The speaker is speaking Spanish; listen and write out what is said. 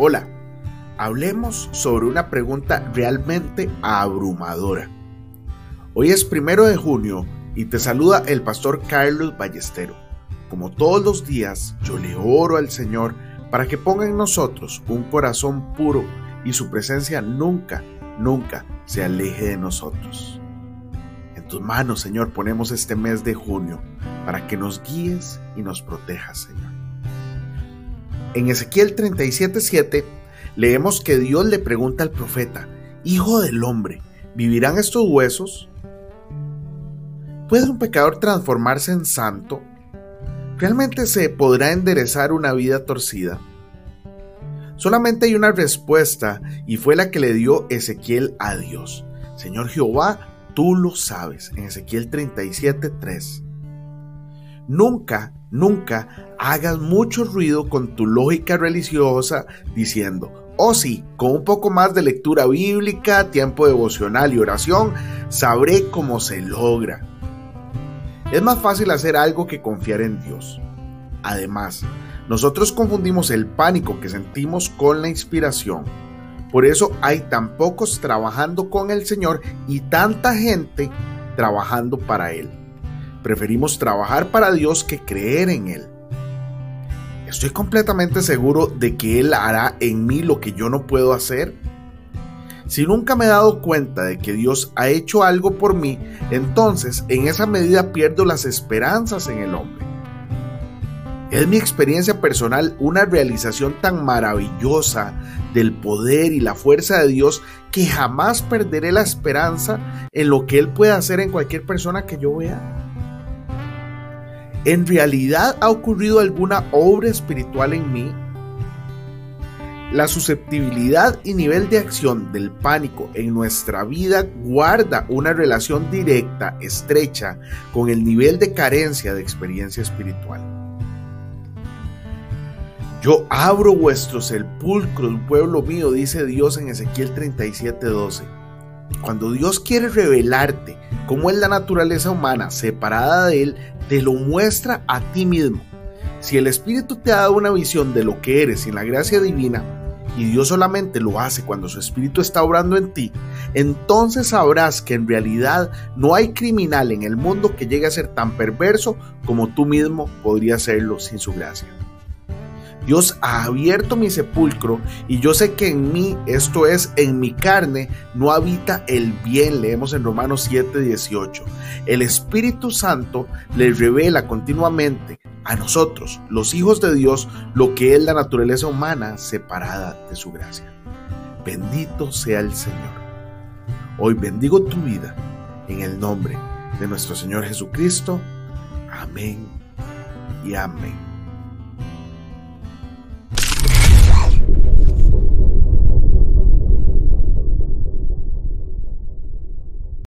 Hola, hablemos sobre una pregunta realmente abrumadora. Hoy es primero de junio y te saluda el pastor Carlos Ballestero. Como todos los días, yo le oro al Señor para que ponga en nosotros un corazón puro y su presencia nunca, nunca se aleje de nosotros. En tus manos, Señor, ponemos este mes de junio para que nos guíes y nos protejas, Señor. En Ezequiel 37:7 leemos que Dios le pregunta al profeta, Hijo del hombre, ¿vivirán estos huesos? ¿Puede un pecador transformarse en santo? ¿Realmente se podrá enderezar una vida torcida? Solamente hay una respuesta y fue la que le dio Ezequiel a Dios. Señor Jehová, tú lo sabes, en Ezequiel 37:3. Nunca, nunca hagas mucho ruido con tu lógica religiosa diciendo, oh sí, con un poco más de lectura bíblica, tiempo devocional y oración, sabré cómo se logra. Es más fácil hacer algo que confiar en Dios. Además, nosotros confundimos el pánico que sentimos con la inspiración. Por eso hay tan pocos trabajando con el Señor y tanta gente trabajando para Él. Preferimos trabajar para Dios que creer en Él. Estoy completamente seguro de que Él hará en mí lo que yo no puedo hacer. Si nunca me he dado cuenta de que Dios ha hecho algo por mí, entonces en esa medida pierdo las esperanzas en el hombre. Es mi experiencia personal una realización tan maravillosa del poder y la fuerza de Dios que jamás perderé la esperanza en lo que Él puede hacer en cualquier persona que yo vea. ¿En realidad ha ocurrido alguna obra espiritual en mí? La susceptibilidad y nivel de acción del pánico en nuestra vida guarda una relación directa, estrecha, con el nivel de carencia de experiencia espiritual. Yo abro vuestros sepulcros, pueblo mío, dice Dios en Ezequiel 37:12. Cuando Dios quiere revelarte cómo es la naturaleza humana separada de Él, te lo muestra a ti mismo. Si el Espíritu te ha dado una visión de lo que eres en la gracia divina, y Dios solamente lo hace cuando su Espíritu está obrando en ti, entonces sabrás que en realidad no hay criminal en el mundo que llegue a ser tan perverso como tú mismo podrías serlo sin su gracia. Dios ha abierto mi sepulcro y yo sé que en mí, esto es, en mi carne, no habita el bien, leemos en Romanos 7:18. El Espíritu Santo le revela continuamente a nosotros, los hijos de Dios, lo que es la naturaleza humana separada de su gracia. Bendito sea el Señor. Hoy bendigo tu vida en el nombre de nuestro Señor Jesucristo. Amén y amén.